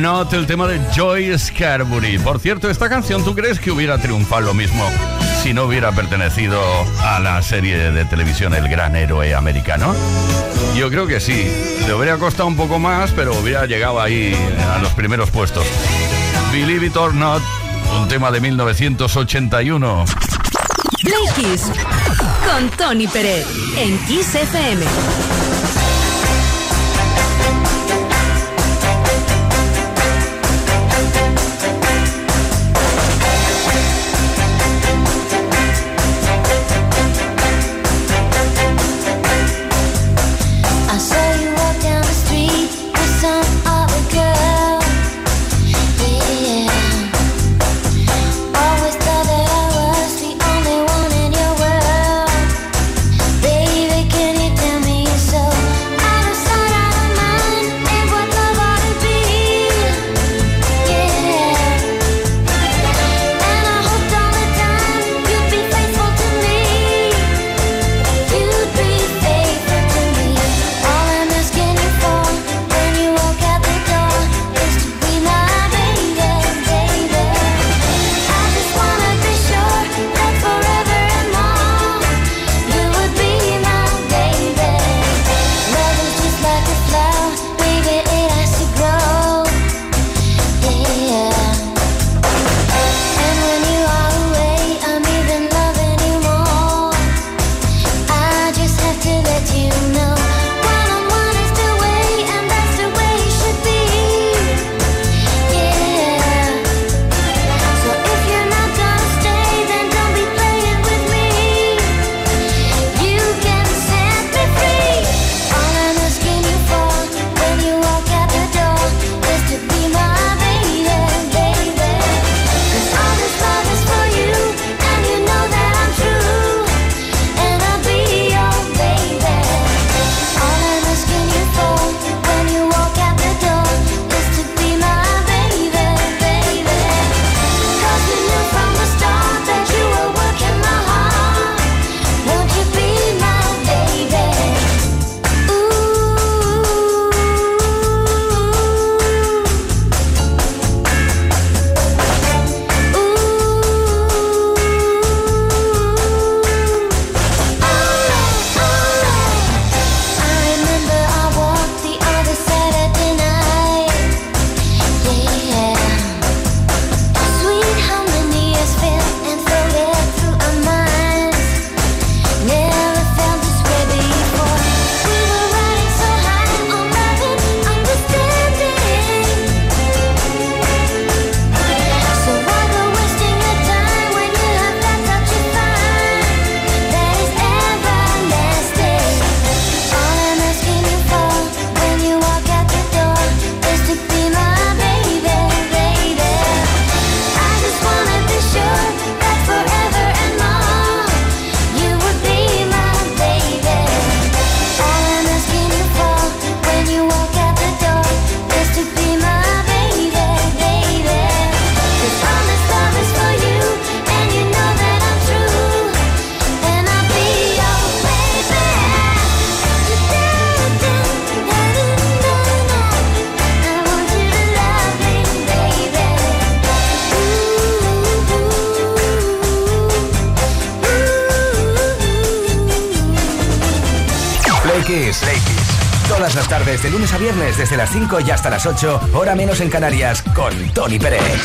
Not, el tema de Joy Scarbury. Por cierto, esta canción, ¿tú crees que hubiera triunfado lo mismo si no hubiera pertenecido a la serie de televisión El Gran Héroe Americano? Yo creo que sí. Le hubiera costado un poco más, pero hubiera llegado ahí a los primeros puestos. Believe It or Not, un tema de 1981. Play Kiss, con Tony Pérez en Kiss FM. Kiss. Todas las tardes, de lunes a viernes, desde las 5 y hasta las 8, hora menos en Canarias, con Tony Pérez.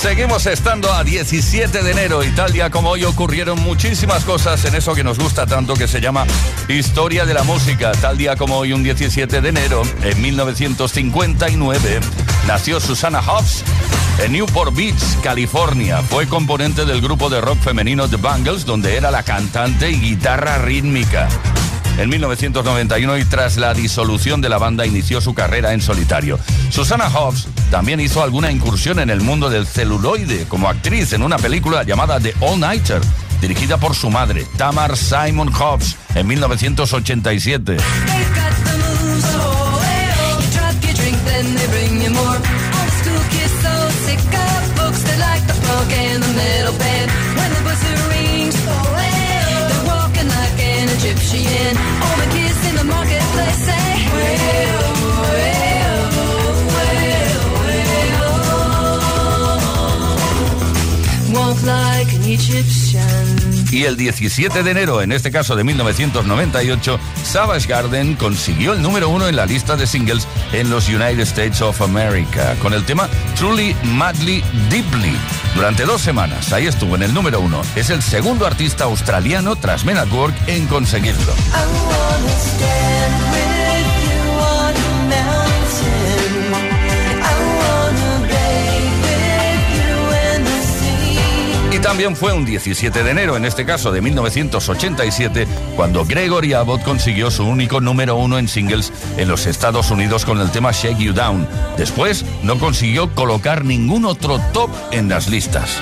Seguimos estando a 17 de enero y tal día como hoy ocurrieron muchísimas cosas en eso que nos gusta tanto que se llama historia de la música. Tal día como hoy, un 17 de enero, en 1959, nació Susana Hobbs en Newport Beach, California. Fue componente del grupo de rock femenino The Bangles, donde era la cantante y guitarra rítmica. En 1991 y tras la disolución de la banda inició su carrera en solitario. Susana Hobbs también hizo alguna incursión en el mundo del celuloide como actriz en una película llamada The All Nighter, dirigida por su madre, Tamar Simon Hobbs, en 1987. little band when the buzzer rings. Oh, oh. They're walking like an Egyptian. All the kids in the marketplace say, hey, oh, hey, Walk like an Egyptian. Y el 17 de enero, en este caso de 1998, Savage Garden consiguió el número uno en la lista de singles en los United States of America con el tema Truly Madly Deeply. Durante dos semanas, ahí estuvo en el número uno. Es el segundo artista australiano tras Men at Work en conseguirlo. También fue un 17 de enero, en este caso de 1987, cuando Gregory Abbott consiguió su único número uno en singles en los Estados Unidos con el tema Shake You Down. Después no consiguió colocar ningún otro top en las listas.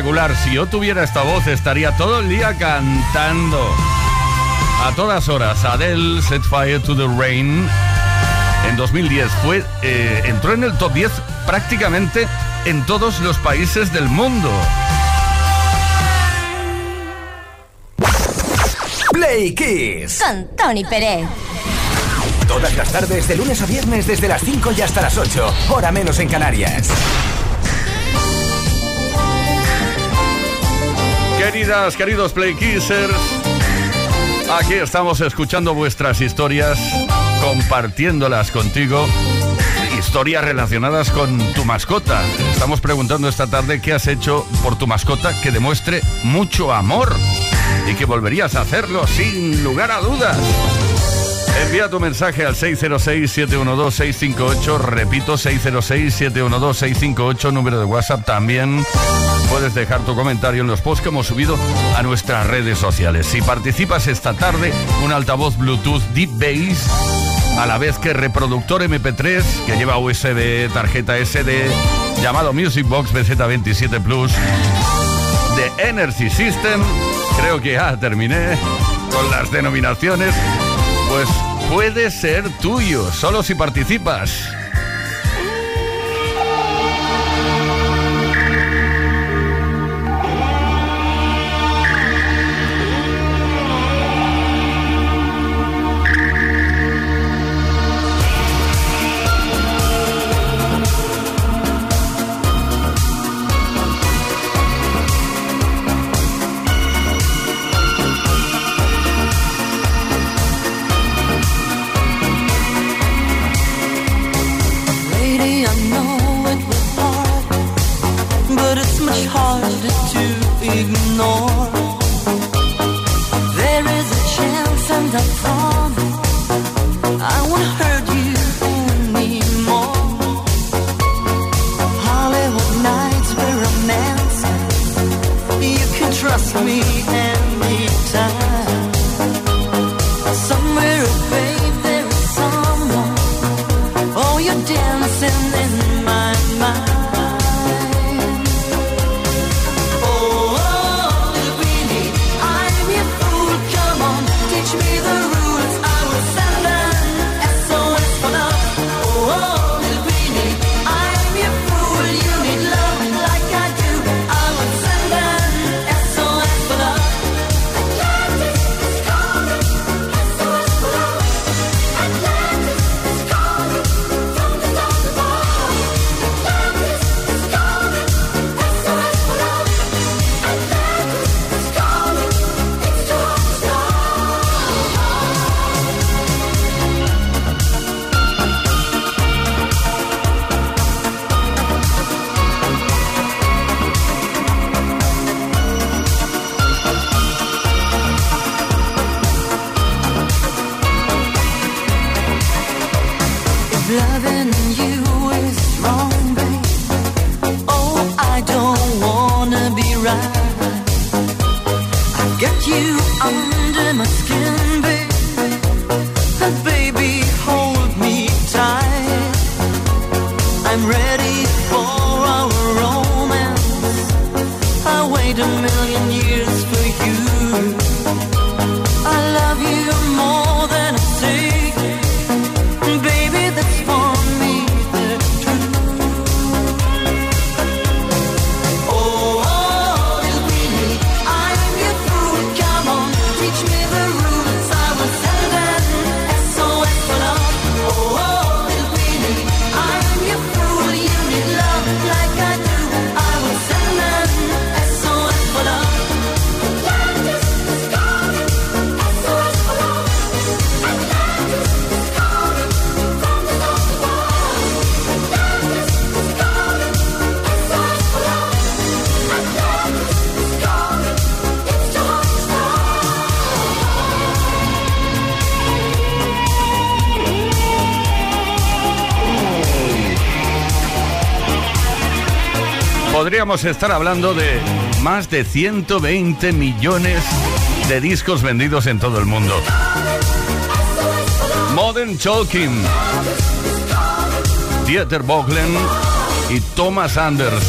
Espectacular. Si yo tuviera esta voz, estaría todo el día cantando. A todas horas, Adele Set Fire to the Rain en 2010 fue, eh, entró en el top 10 prácticamente en todos los países del mundo. Play Kiss. Con Tony Pérez. Todas las tardes, de lunes a viernes, desde las 5 y hasta las 8. Hora menos en Canarias. Queridas, queridos Play Kissers, aquí estamos escuchando vuestras historias, compartiéndolas contigo. Historias relacionadas con tu mascota. Estamos preguntando esta tarde qué has hecho por tu mascota que demuestre mucho amor y que volverías a hacerlo sin lugar a dudas. Envía tu mensaje al 606-712-658. Repito, 606-712-658, número de WhatsApp. También puedes dejar tu comentario en los posts que hemos subido a nuestras redes sociales. Si participas esta tarde, un altavoz Bluetooth Deep Bass, a la vez que reproductor MP3 que lleva USB, tarjeta SD, llamado Music Box BZ27 Plus, de Energy System, creo que ya terminé con las denominaciones, pues puede ser tuyo, solo si participas. it's much harder to ignore. There is a chance, and I promise I won't hurt you anymore. Hollywood nights where I'm dancing, You can trust me. podríamos estar hablando de más de 120 millones de discos vendidos en todo el mundo. Modern Talking, Dieter Bocklen y Thomas Anders.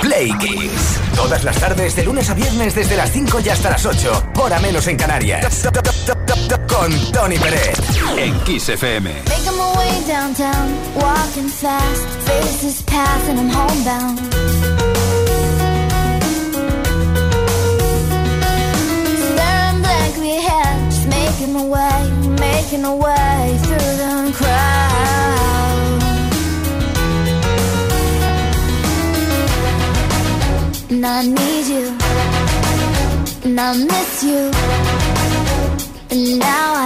Play Kings. Todas las tardes, de lunes a viernes, desde las 5 y hasta las 8. Hora menos en Canarias con Tony Pérez en Kiss FM. Making my em way downtown, walking fast, faces pass and I'm homebound. Staring blankly ahead, just making my way, making my way through the crowd. And I need you, and I miss you. now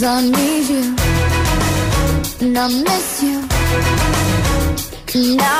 Cause I need you and I miss you. Now I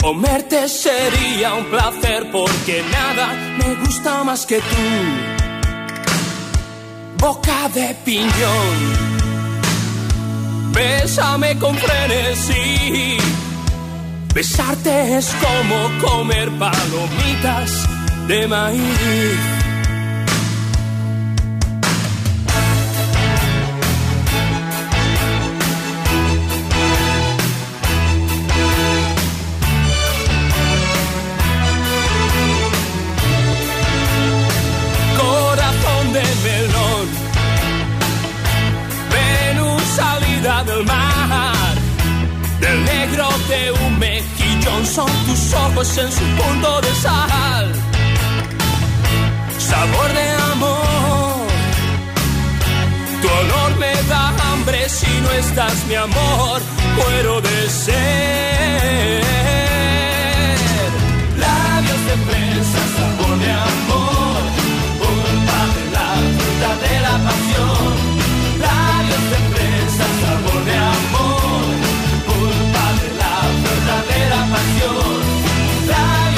Comerte sería un placer porque nada me gusta más que tú. Boca de piñón. Bésame con frenesí. Besarte es como comer palomitas de maíz. Ojos en su punto de sal. Sabor de amor, tu olor me da hambre si no estás mi amor, muero de ser. Labios de fresa, sabor de amor, culpa de la fruta de la pasión.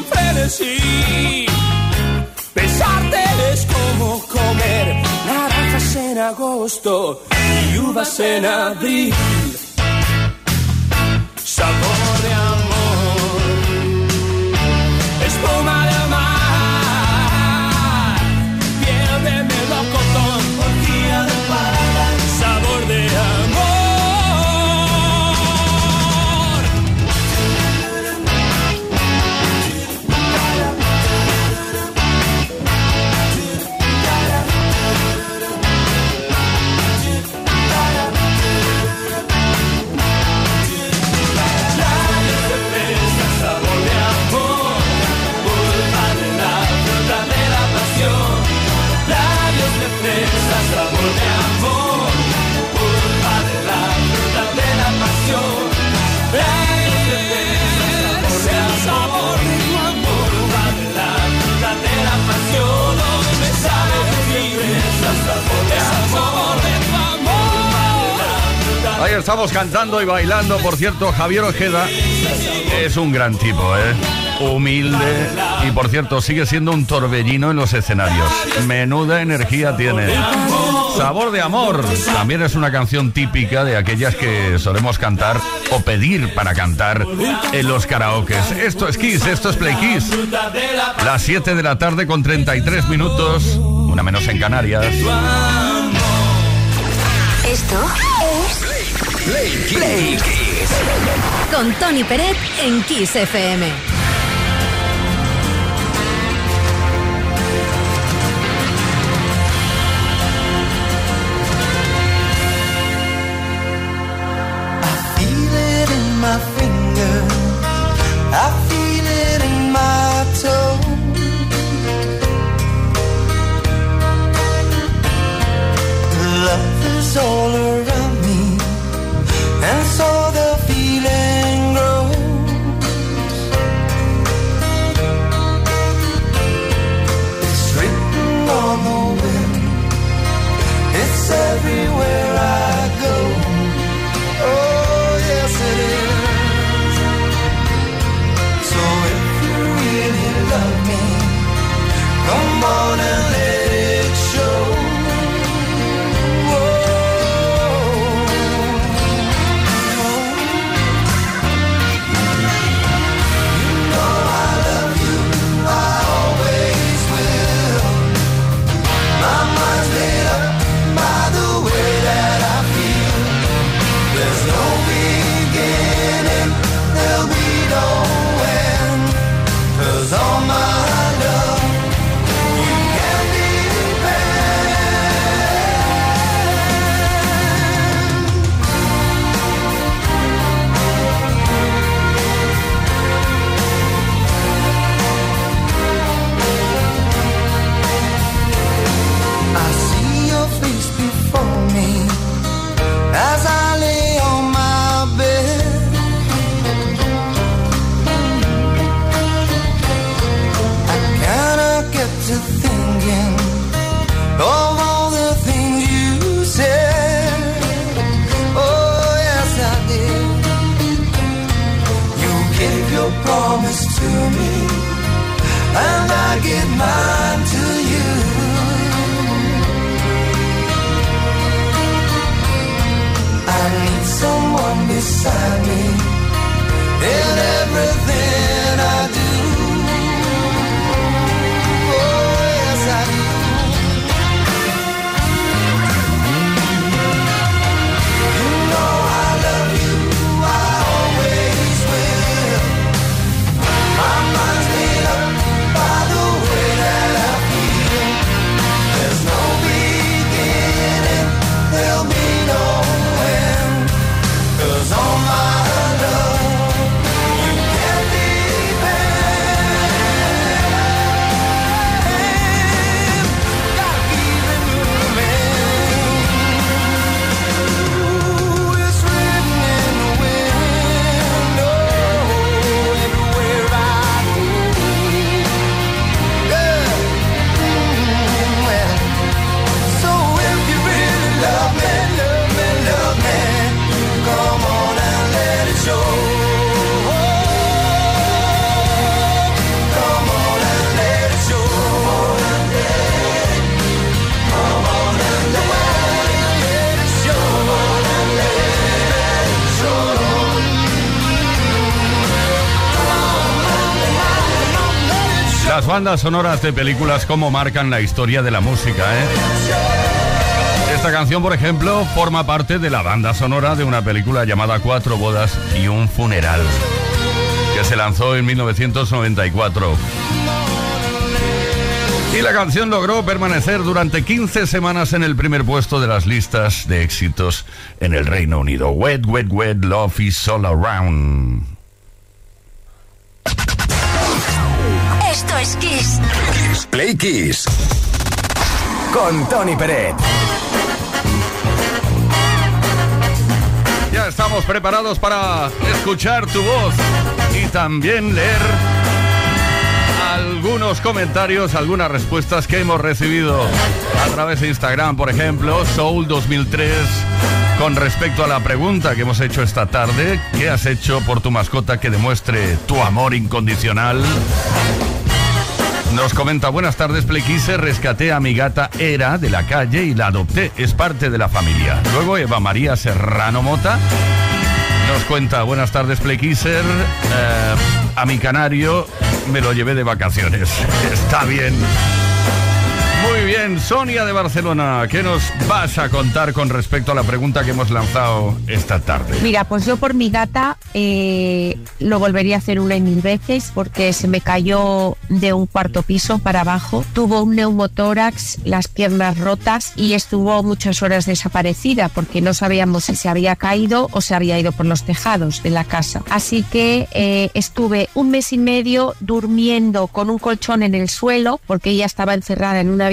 con frenesí. Besarte es como comer naranjas en agosto y uvas en abril. Sabor de amor. cantando y bailando. Por cierto, Javier Ojeda es un gran tipo, ¿eh? humilde y por cierto sigue siendo un torbellino en los escenarios. Menuda energía tiene. Sabor de amor también es una canción típica de aquellas que solemos cantar o pedir para cantar en los karaokes. Esto es Kiss, esto es Play Kiss. Las 7 de la tarde con 33 minutos, una menos en Canarias. Esto es con Tony Peret en Kiss FM. Bandas sonoras de películas como marcan la historia de la música, ¿eh? Esta canción, por ejemplo, forma parte de la banda sonora de una película llamada Cuatro bodas y un funeral, que se lanzó en 1994. Y la canción logró permanecer durante 15 semanas en el primer puesto de las listas de éxitos en el Reino Unido. Wet, wet, wet, love is all around. Esto es Kiss. Play Kiss. Con Tony Peret. Ya estamos preparados para escuchar tu voz y también leer algunos comentarios, algunas respuestas que hemos recibido a través de Instagram, por ejemplo, Soul 2003, con respecto a la pregunta que hemos hecho esta tarde, ¿qué has hecho por tu mascota que demuestre tu amor incondicional? Nos comenta, buenas tardes, Plequise, rescaté a mi gata Era de la calle y la adopté, es parte de la familia. Luego Eva María Serrano Mota nos cuenta, buenas tardes, Plequiser, eh, a mi canario me lo llevé de vacaciones. Está bien. Muy bien, Sonia de Barcelona, ¿qué nos vas a contar con respecto a la pregunta que hemos lanzado esta tarde? Mira, pues yo por mi gata eh, lo volvería a hacer una y mil veces porque se me cayó de un cuarto piso para abajo, tuvo un neumotórax, las piernas rotas y estuvo muchas horas desaparecida porque no sabíamos si se había caído o se había ido por los tejados de la casa. Así que eh, estuve un mes y medio durmiendo con un colchón en el suelo porque ella estaba encerrada en una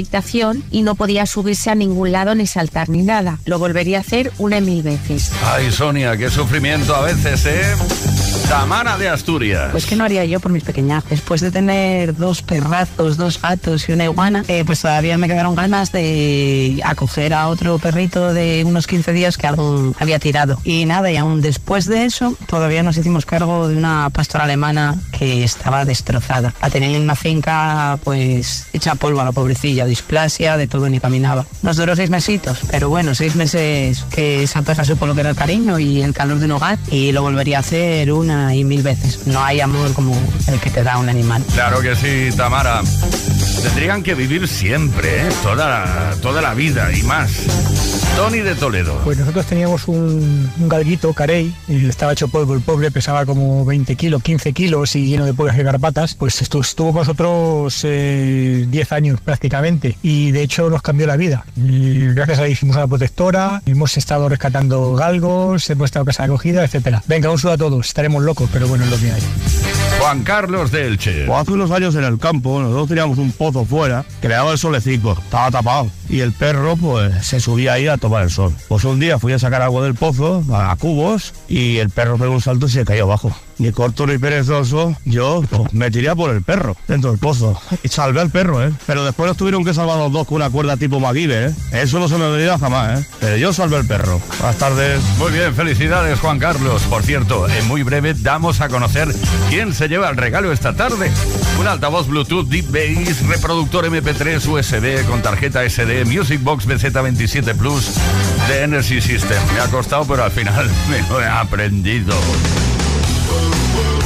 y no podía subirse a ningún lado ni saltar ni nada. Lo volvería a hacer una mil veces. Ay, Sonia, qué sufrimiento a veces, ¿eh? Tamara de Asturias. Pues qué no haría yo por mis pequeñas. Después de tener dos perrazos, dos gatos y una iguana, eh, pues todavía me quedaron ganas de acoger a otro perrito de unos 15 días que algo había tirado. Y nada, y aún después de eso, todavía nos hicimos cargo de una pastora alemana que estaba destrozada. La tenía en una finca, pues, hecha polvo a la pobrecilla, displasia, de todo, ni caminaba. Nos duró seis mesitos, pero bueno, seis meses que esa perra supo lo que era el cariño y el calor de un hogar y lo volvería a hacer una y mil veces. No hay amor como el que te da un animal. Claro que sí, Tamara. Tendrían que vivir siempre, ¿eh? toda, toda la vida y más. Tony de Toledo. Pues nosotros teníamos un, un galguito, carey, y estaba hecho polvo el pobre, pesaba como 20 kilos, 15 kilos y lleno de pollas y garrapatas. Pues estu- estuvo con nosotros eh, 10 años prácticamente y de hecho nos cambió la vida. Y gracias a él hicimos a la protectora, hemos estado rescatando galgos, hemos estado en casa de acogida, etcétera. Venga, un saludo a todos, estaremos locos, pero bueno, es lo que hay. Juan Carlos de Elche. Pues hace unos años en el campo, nosotros teníamos un pozo fuera que le daba el solecito, estaba tapado. Y el perro, pues, se subía ahí a tomar el sol. Pues un día fui a sacar agua del pozo, a, a cubos, y el perro pegó un salto y se cayó abajo. Ni corto ni perezoso, yo pues, me tiré por el perro dentro del pozo. Y salvé al perro, ¿eh? Pero después nos tuvieron que salvar los dos con una cuerda tipo MacGyver, ¿eh? Eso no se me olvida jamás, ¿eh? Pero yo salvé al perro. Buenas tardes. Muy bien, felicidades Juan Carlos. Por cierto, en muy breve damos a conocer quién se lleva el regalo esta tarde. Un altavoz Bluetooth Deep Bass, reproductor MP3 USB con tarjeta SD, Music Box BZ27 Plus de Energy System. Me ha costado, pero al final me lo he aprendido. whoa, whoa.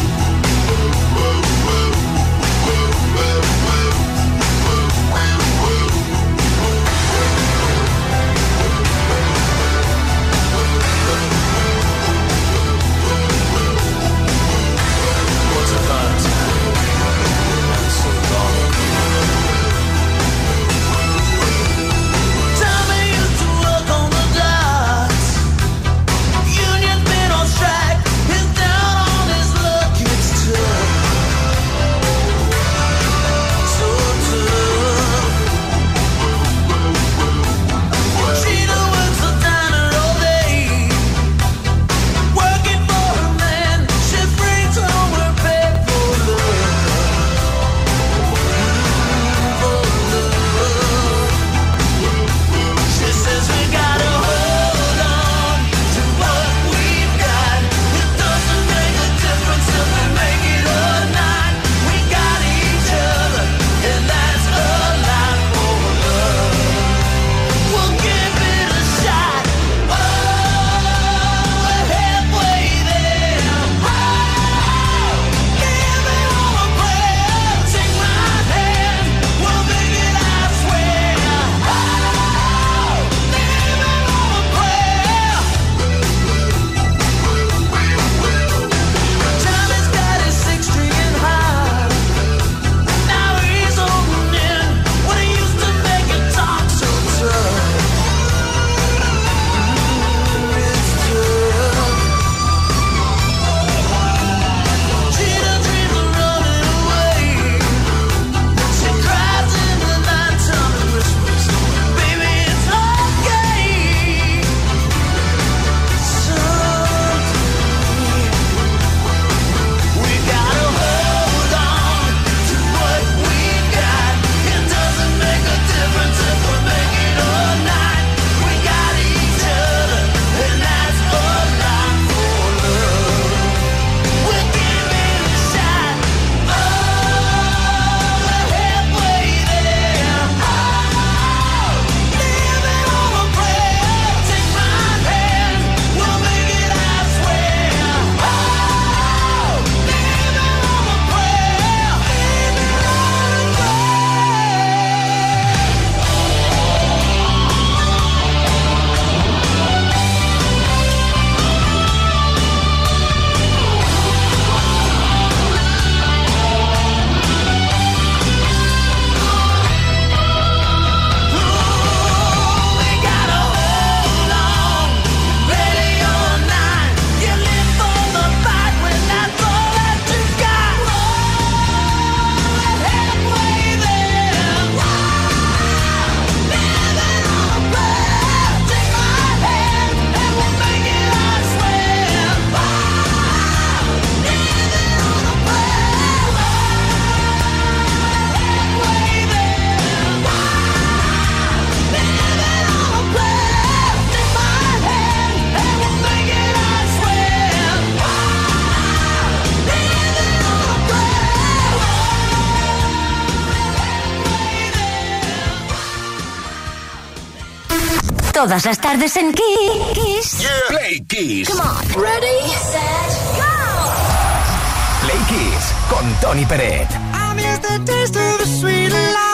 Todas las tardes en Kiss. Play Kiss. Come on. Ready, set, go. Play Kiss con Tony Peret. I miss the taste of the sweet life.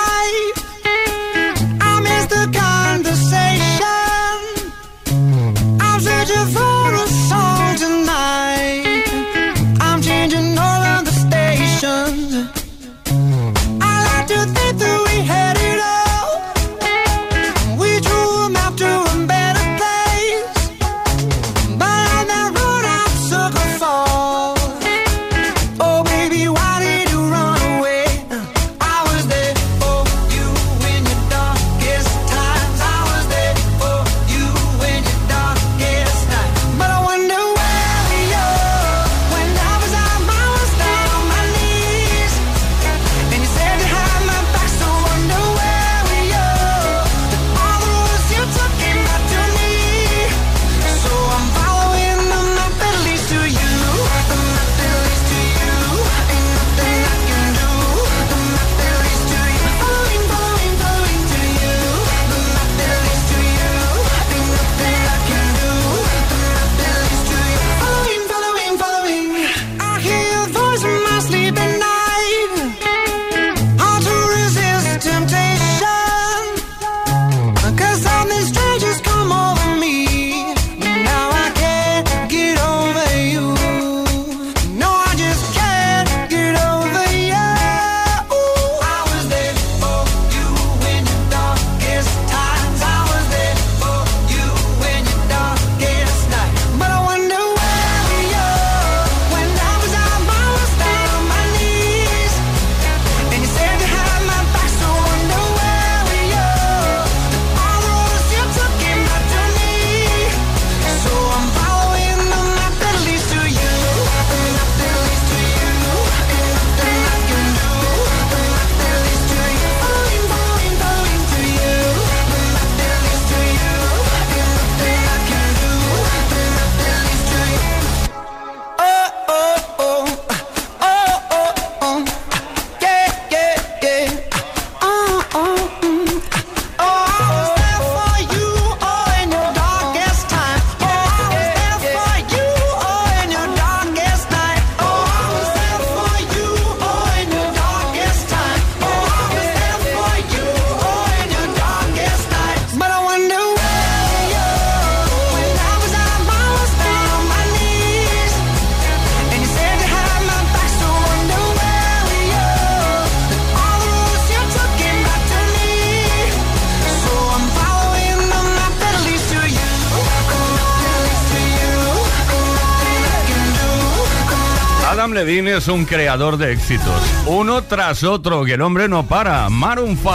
Adam Levine es un creador de éxitos, uno tras otro, que el hombre no para. Maroon 5,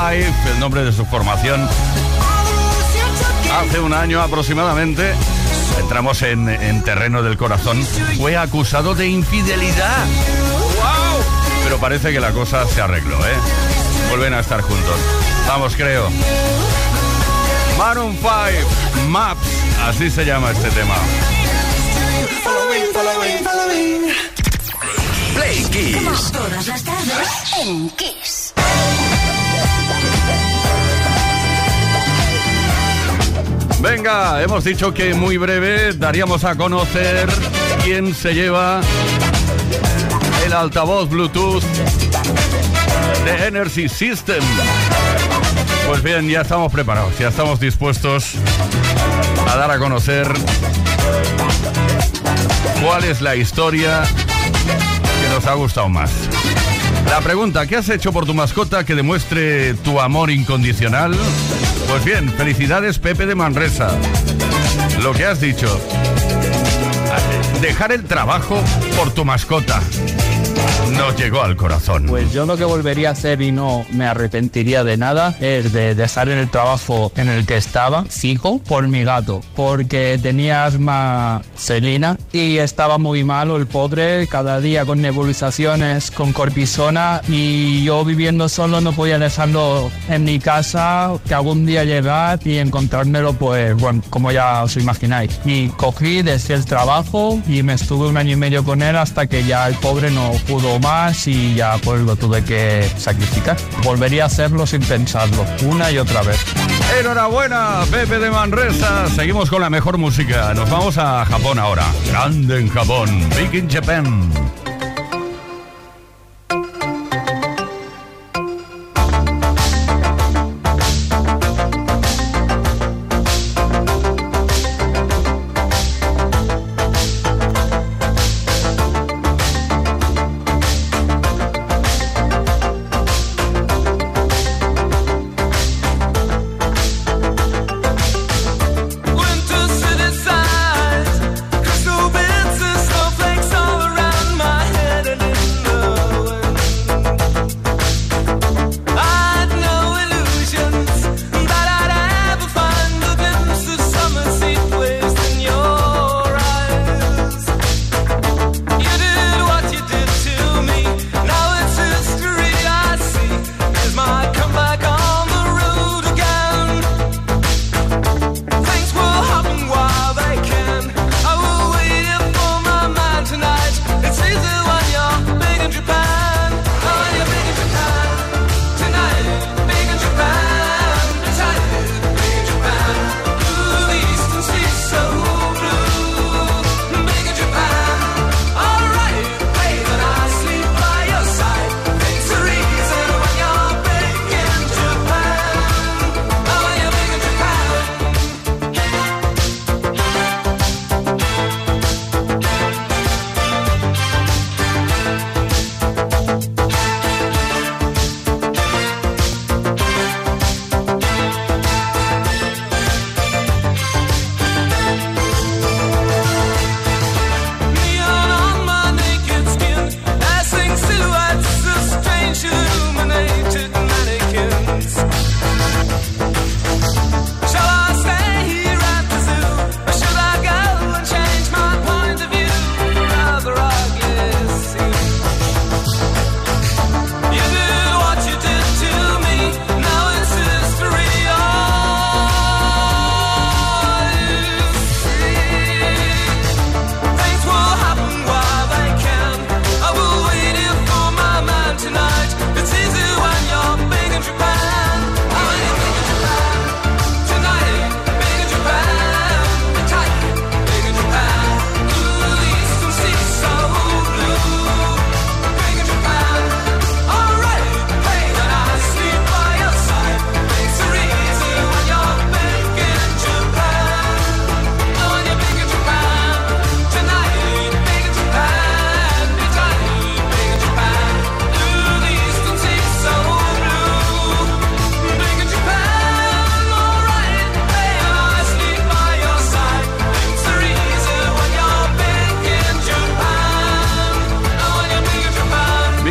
el nombre de su formación. Hace un año aproximadamente, entramos en, en terreno del corazón, fue acusado de infidelidad. ¡Wow! Pero parece que la cosa se arregló, ¿eh? Vuelven a estar juntos. Vamos, creo. Maroon 5, Maps, así se llama este tema. Following, following, following. Play Kiss. Todas las tardes en Kiss. Venga, hemos dicho que muy breve daríamos a conocer quién se lleva el altavoz Bluetooth de Energy System. Pues bien, ya estamos preparados, ya estamos dispuestos a dar a conocer cuál es la historia nos ha gustado más. La pregunta, ¿qué has hecho por tu mascota que demuestre tu amor incondicional? Pues bien, felicidades Pepe de Manresa. Lo que has dicho, dejar el trabajo por tu mascota. Nos llegó al corazón. Pues yo lo que volvería a hacer y no me arrepentiría de nada es de dejar en el trabajo en el que estaba fijo por mi gato, porque tenía asma celina y estaba muy malo el pobre, cada día con nebulizaciones, con cortisona y yo viviendo solo no podía dejarlo en mi casa, que algún día llegar y encontrármelo pues bueno, como ya os imagináis. Y cogí, dejé el trabajo y me estuve un año y medio con él hasta que ya el pobre no pudo más y ya pues lo tuve que sacrificar. Volvería a hacerlo sin pensarlo, una y otra vez. Enhorabuena, Pepe de Manresa. Seguimos con la mejor música. Nos vamos a Japón ahora. Grande en Japón. Big in Japan.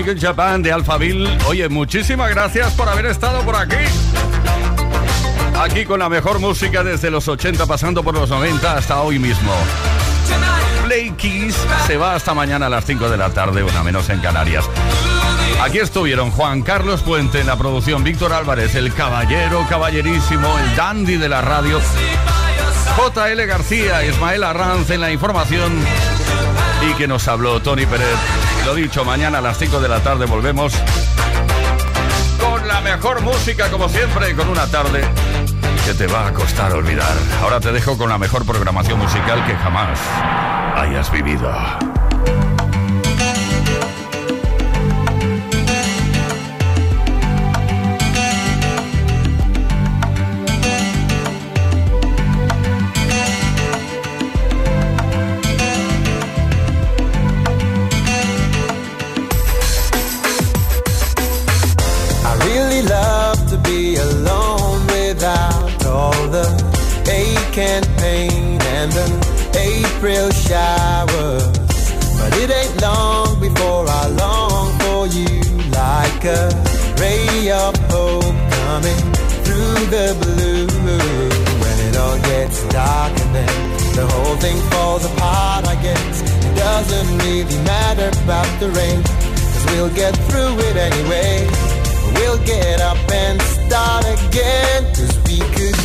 Big Japan de Alphaville. Oye, muchísimas gracias por haber estado por aquí. Aquí con la mejor música desde los 80 pasando por los 90 hasta hoy mismo. Play Kiss se va hasta mañana a las 5 de la tarde, una menos en Canarias. Aquí estuvieron Juan Carlos Puente en la producción, Víctor Álvarez, el caballero caballerísimo, el dandy de la radio, JL García, Ismael Arranz en la información y que nos habló Tony Pérez. Lo dicho, mañana a las 5 de la tarde volvemos con la mejor música como siempre, con una tarde que te va a costar olvidar. Ahora te dejo con la mejor programación musical que jamás hayas vivido. Pain and the April showers. But it ain't long before I long for you like a ray of hope coming through the blue. When it all gets dark and then the whole thing falls apart, I guess it doesn't really matter about the rain. Cause we'll get through it anyway. We'll get up and start again. Cause we could